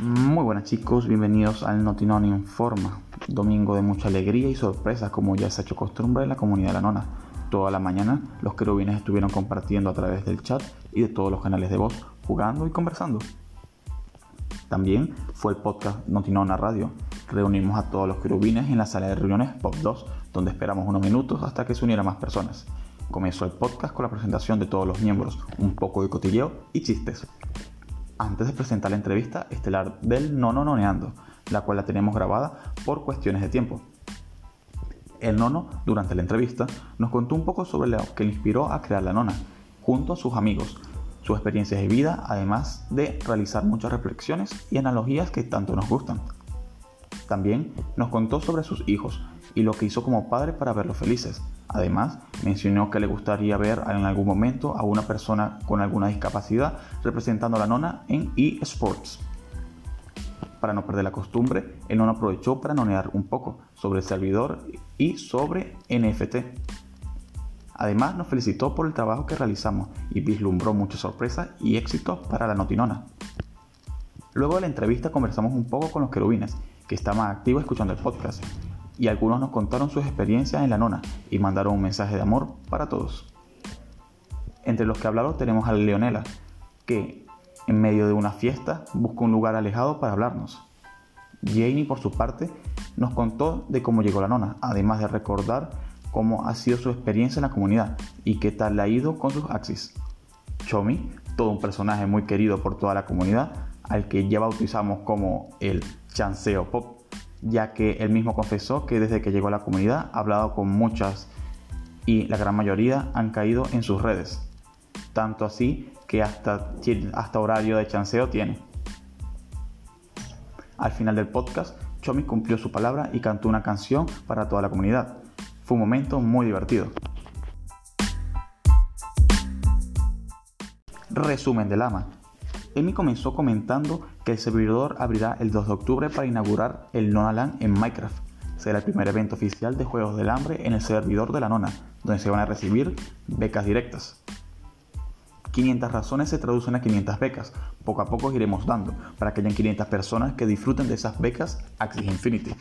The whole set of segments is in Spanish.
Muy buenas chicos, bienvenidos al Notinón Informa. Domingo de mucha alegría y sorpresa como ya se ha hecho costumbre en la comunidad de la nona. Toda la mañana los querubines estuvieron compartiendo a través del chat y de todos los canales de voz, jugando y conversando. También fue el podcast Notinona Radio. Reunimos a todos los querubines en la sala de reuniones Pop 2, donde esperamos unos minutos hasta que se unieran más personas. Comenzó el podcast con la presentación de todos los miembros, un poco de cotilleo y chistes antes de presentar la entrevista estelar del Nono Noneando, la cual la tenemos grabada por cuestiones de tiempo. El Nono, durante la entrevista, nos contó un poco sobre lo que le inspiró a crear la Nona, junto a sus amigos, sus experiencias de vida, además de realizar muchas reflexiones y analogías que tanto nos gustan. También nos contó sobre sus hijos y lo que hizo como padre para verlos felices. Además, mencionó que le gustaría ver en algún momento a una persona con alguna discapacidad representando a la nona en eSports. Para no perder la costumbre, el nona aprovechó para nonear un poco sobre el servidor y sobre NFT. Además, nos felicitó por el trabajo que realizamos y vislumbró muchas sorpresas y éxitos para la notinona. Luego de la entrevista conversamos un poco con los querubines que estaban activos escuchando el podcast, y algunos nos contaron sus experiencias en la nona y mandaron un mensaje de amor para todos. Entre los que hablaron tenemos a Leonela, que en medio de una fiesta busca un lugar alejado para hablarnos. Janie, por su parte, nos contó de cómo llegó la nona, además de recordar cómo ha sido su experiencia en la comunidad y qué tal le ha ido con sus axis. Chomi, todo un personaje muy querido por toda la comunidad, al que ya bautizamos como el chanceo pop, ya que él mismo confesó que desde que llegó a la comunidad ha hablado con muchas y la gran mayoría han caído en sus redes. Tanto así que hasta, hasta horario de chanceo tiene. Al final del podcast, Chomi cumplió su palabra y cantó una canción para toda la comunidad. Fue un momento muy divertido. Resumen del ama. Emi comenzó comentando que el servidor abrirá el 2 de octubre para inaugurar el Nonaland en Minecraft. Será el primer evento oficial de Juegos del Hambre en el servidor de la Nona, donde se van a recibir becas directas. 500 razones se traducen a 500 becas. Poco a poco iremos dando para que hayan 500 personas que disfruten de esas becas Axis Infinity.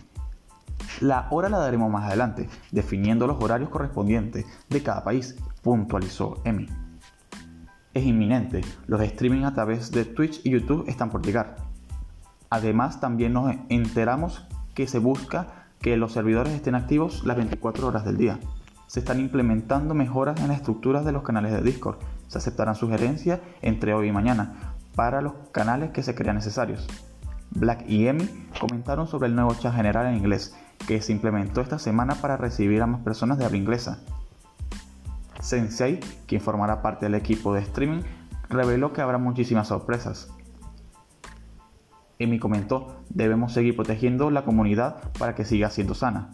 La hora la daremos más adelante, definiendo los horarios correspondientes de cada país, puntualizó Emi es inminente. Los streaming a través de Twitch y YouTube están por llegar. Además, también nos enteramos que se busca que los servidores estén activos las 24 horas del día. Se están implementando mejoras en las estructuras de los canales de Discord. Se aceptarán sugerencias entre hoy y mañana para los canales que se crean necesarios. Black y Emi comentaron sobre el nuevo chat general en inglés que se implementó esta semana para recibir a más personas de habla inglesa. Sensei, quien formará parte del equipo de streaming, reveló que habrá muchísimas sorpresas. Emi comentó, debemos seguir protegiendo la comunidad para que siga siendo sana.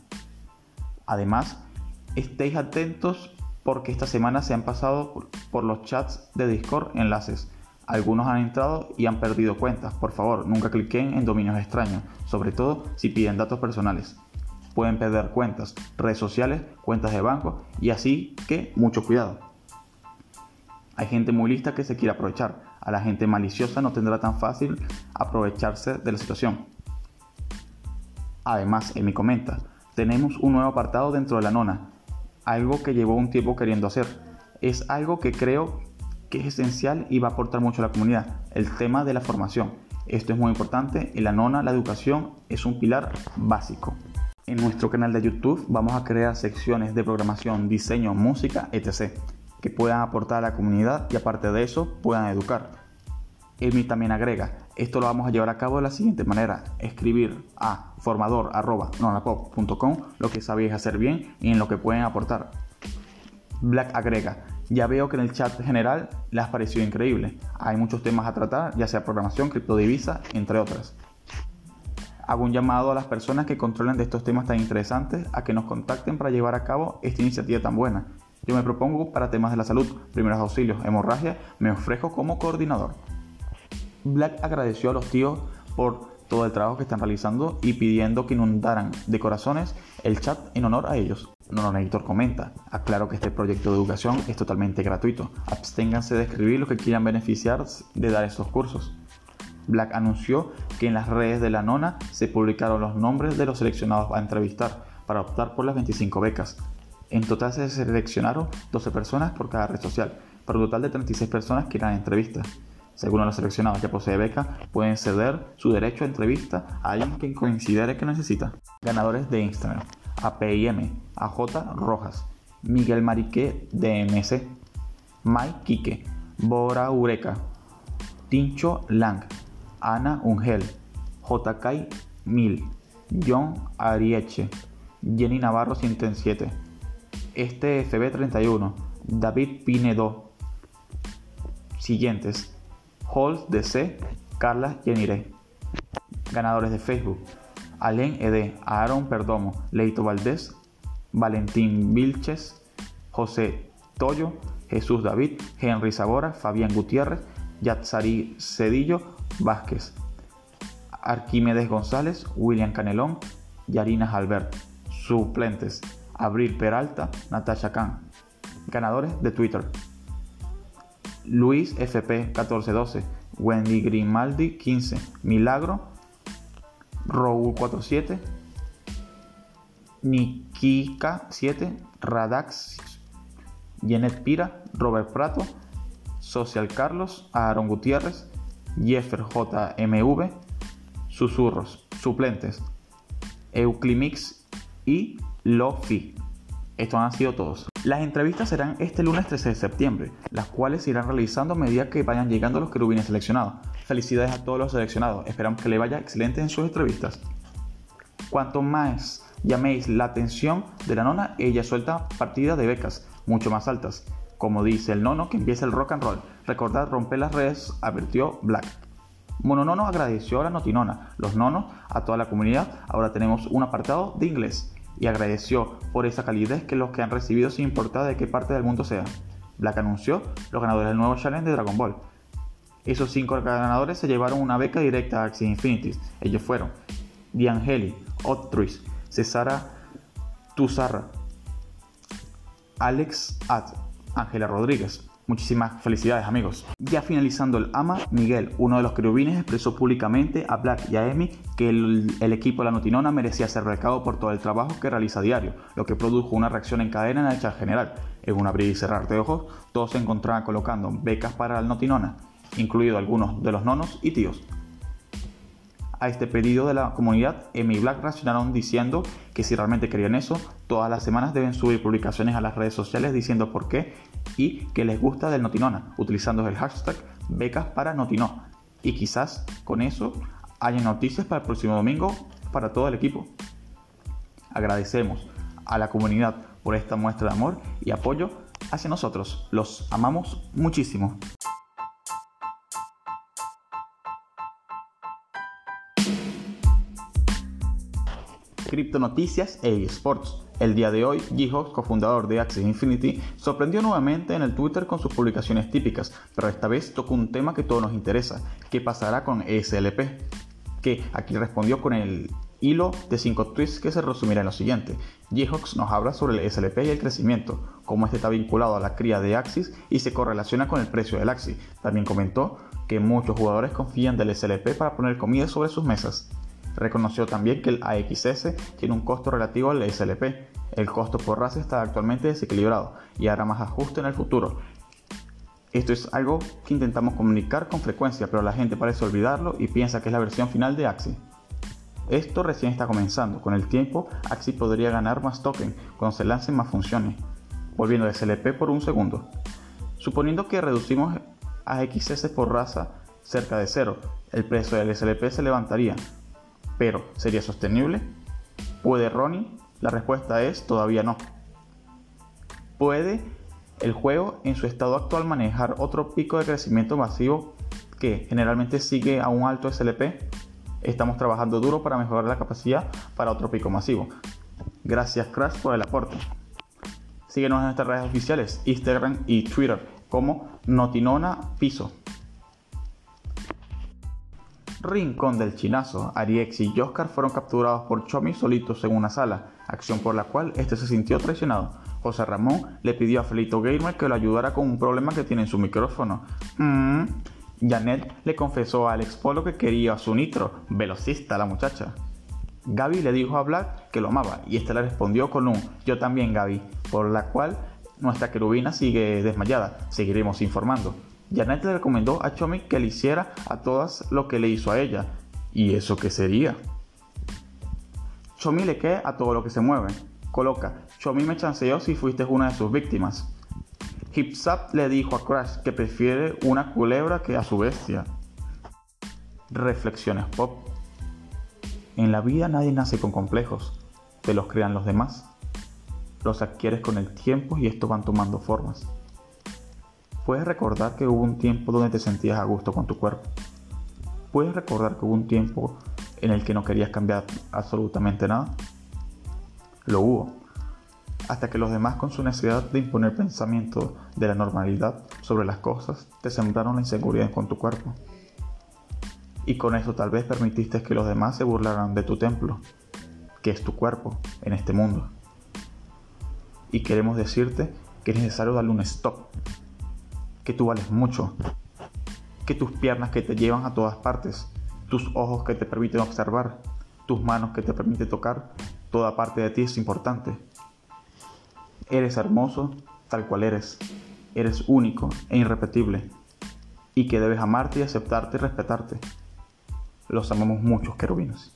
Además, estéis atentos porque esta semana se han pasado por los chats de Discord enlaces. Algunos han entrado y han perdido cuentas. Por favor, nunca cliquen en dominios extraños, sobre todo si piden datos personales pueden perder cuentas, redes sociales, cuentas de banco y así que mucho cuidado. Hay gente muy lista que se quiere aprovechar. A la gente maliciosa no tendrá tan fácil aprovecharse de la situación. Además, Emi comenta, tenemos un nuevo apartado dentro de la nona, algo que llevó un tiempo queriendo hacer. Es algo que creo que es esencial y va a aportar mucho a la comunidad, el tema de la formación. Esto es muy importante, en la nona la educación es un pilar básico. En nuestro canal de YouTube vamos a crear secciones de programación, diseño, música, etc. que puedan aportar a la comunidad y aparte de eso puedan educar. Emi también agrega, esto lo vamos a llevar a cabo de la siguiente manera, escribir a formador.nonapop.com lo que sabéis hacer bien y en lo que pueden aportar. Black agrega, ya veo que en el chat general les pareció increíble. Hay muchos temas a tratar, ya sea programación, criptodivisa, entre otras hago un llamado a las personas que controlan de estos temas tan interesantes a que nos contacten para llevar a cabo esta iniciativa tan buena. Yo me propongo para temas de la salud, primeros auxilios, hemorragia, me ofrezco como coordinador. Black agradeció a los tíos por todo el trabajo que están realizando y pidiendo que inundaran de corazones el chat en honor a ellos. Nononator comenta, aclaro que este proyecto de educación es totalmente gratuito. Absténganse de escribir los que quieran beneficiar de dar estos cursos. Black anunció que en las redes de la nona se publicaron los nombres de los seleccionados a entrevistar para optar por las 25 becas. En total se seleccionaron 12 personas por cada red social, para un total de 36 personas que irán a entrevistas. Según los seleccionados que posee beca, pueden ceder su derecho a entrevista a alguien que considere que necesita. Ganadores de Instagram. APIM, AJ Rojas, Miguel Marique DMC, Mike Quique, Bora Ureca, Tincho Lang, Ana Ungel, JK Mil, John Arieche, Jenny Navarro 107, Este FB 31, David Pinedo. Siguientes: Halls DC, Carla Yenire. Ganadores de Facebook: Alen Ede, Aaron Perdomo, Leito Valdés, Valentín Vilches, José Toyo, Jesús David, Henry Sabora, Fabián Gutiérrez, Yatzari Cedillo Vázquez, Arquímedes González, William Canelón, Yarinas Albert. Suplentes: Abril Peralta, Natasha Khan. Ganadores de Twitter: Luis FP 1412, Wendy Grimaldi 15, Milagro, Raúl 47, Nikika 7, Radax, Jenet Pira, Robert Prato, Social Carlos, Aaron Gutiérrez, Jeffer JMV, Susurros, Suplentes, Euclimix y Lofi. Estos han sido todos. Las entrevistas serán este lunes 13 de septiembre, las cuales se irán realizando a medida que vayan llegando los querubines seleccionados. Felicidades a todos los seleccionados, esperamos que le vaya excelente en sus entrevistas. Cuanto más llaméis la atención de la nona, ella suelta partidas de becas mucho más altas. Como dice el nono, que empieza el rock and roll. Recordad romper las redes, advirtió Black. Mononono agradeció a la notinona, los nonos, a toda la comunidad. Ahora tenemos un apartado de inglés y agradeció por esa calidez que los que han recibido sin importar de qué parte del mundo sea. Black anunció los ganadores del nuevo challenge de Dragon Ball. Esos cinco ganadores se llevaron una beca directa a Axie Infinity. Ellos fueron Diangeli, Otruis, Cesara Tuzarra, Alex At, Ángela Rodríguez, Muchísimas felicidades amigos. Ya finalizando el AMA, Miguel, uno de los querubines, expresó públicamente a Black y a Emi que el, equipo de la Notinona merecía ser recado por todo el trabajo que realiza a diario, lo que produjo una reacción en cadena en el chat general. En un abrir y cerrar de ojos, todos se encontraban colocando becas para la Notinona, incluido algunos de los nonos y tíos. A este pedido de la comunidad, Emi y Black reaccionaron diciendo que si realmente querían eso, todas las semanas deben subir publicaciones a las redes sociales diciendo por qué y que les gusta del Notinona, utilizando el hashtag becas para. Y quizás con eso haya noticias para el próximo domingo para todo el equipo. Agradecemos a la comunidad por esta muestra de amor y apoyo hacia nosotros. Los amamos muchísimo. Noticias e eSports. El día de hoy, Gijos, cofundador de Axis Infinity, sorprendió nuevamente en el Twitter con sus publicaciones típicas, pero esta vez tocó un tema que todos nos interesa, ¿qué pasará con SLP? Que aquí respondió con el hilo de 5 tweets que se resumirá en lo siguiente. Gehox nos habla sobre el SLP y el crecimiento, cómo este está vinculado a la cría de Axis y se correlaciona con el precio del Axis. También comentó que muchos jugadores confían del SLP para poner comida sobre sus mesas. Reconoció también que el AXS tiene un costo relativo al SLP. El costo por raza está actualmente desequilibrado y hará más ajuste en el futuro. Esto es algo que intentamos comunicar con frecuencia, pero la gente parece olvidarlo y piensa que es la versión final de Axi. Esto recién está comenzando. Con el tiempo, Axi podría ganar más token cuando se lancen más funciones. Volviendo al SLP por un segundo. Suponiendo que reducimos a por raza cerca de cero, el precio del SLP se levantaría, pero, ¿sería sostenible? ¿Puede Ronnie? La respuesta es todavía no. ¿Puede el juego en su estado actual manejar otro pico de crecimiento masivo que generalmente sigue a un alto SLP? Estamos trabajando duro para mejorar la capacidad para otro pico masivo. Gracias Crash por el aporte. Síguenos en nuestras redes oficiales, Instagram y Twitter como Notinona Piso. Rincón del Chinazo, Ariex y Oscar fueron capturados por Chomi solitos en una sala, acción por la cual este se sintió traicionado. José Ramón le pidió a Felito Gamer que lo ayudara con un problema que tiene en su micrófono. Mm. Janet le confesó a Alex Polo que quería a su nitro, velocista la muchacha. Gaby le dijo a Black que lo amaba y este le respondió con un yo también Gaby, por la cual nuestra querubina sigue desmayada. Seguiremos informando. Janet le recomendó a Chomi que le hiciera a todas lo que le hizo a ella. ¿Y eso qué sería? Chomi le queda a todo lo que se mueve. Coloca, Chomi me chanceó si fuiste una de sus víctimas. Hipsap le dijo a Crash que prefiere una culebra que a su bestia. Reflexiones pop. En la vida nadie nace con complejos, te los crean los demás. Los adquieres con el tiempo y estos van tomando formas. Puedes recordar que hubo un tiempo donde te sentías a gusto con tu cuerpo. Puedes recordar que hubo un tiempo en el que no querías cambiar absolutamente nada. Lo hubo, hasta que los demás con su necesidad de imponer pensamiento de la normalidad sobre las cosas te sembraron la inseguridad con tu cuerpo. Y con eso tal vez permitiste que los demás se burlaran de tu templo, que es tu cuerpo en este mundo. Y queremos decirte que es necesario darle un stop, que tú vales mucho, que tus piernas que te llevan a todas partes, tus ojos que te permiten observar, tus manos que te permiten tocar, toda parte de ti es importante. Eres hermoso tal cual eres, eres único e irrepetible, y que debes amarte y aceptarte y respetarte. Los amamos muchos querubinos.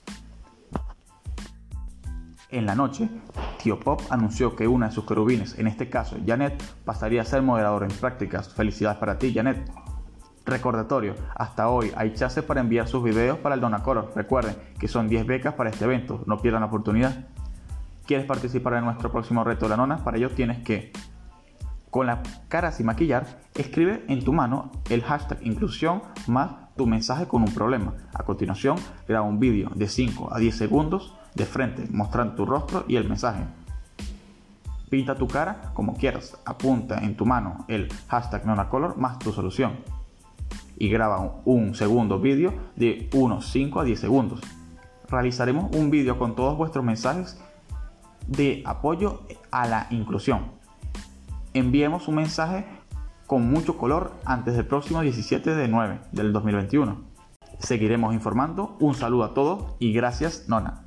En la noche, Tío Pop anunció que una de sus querubines, en este caso Janet, pasaría a ser moderador en prácticas. Felicidades para ti, Janet. Recordatorio, hasta hoy hay chances para enviar sus videos para el Donacoro. Recuerden que son 10 becas para este evento, no pierdan la oportunidad. ¿Quieres participar en nuestro próximo reto de la nona? Para ello tienes que, con la cara sin maquillar, escribe en tu mano el hashtag inclusión más tu mensaje con un problema. A continuación, graba un vídeo de 5 a 10 segundos de frente, mostrando tu rostro y el mensaje. Pinta tu cara como quieras, apunta en tu mano el hashtag NonaColor más tu solución y graba un segundo vídeo de unos 5 a 10 segundos. Realizaremos un vídeo con todos vuestros mensajes de apoyo a la inclusión. Enviemos un mensaje con mucho color antes del próximo 17 de 9 del 2021. Seguiremos informando. Un saludo a todos y gracias, Nona.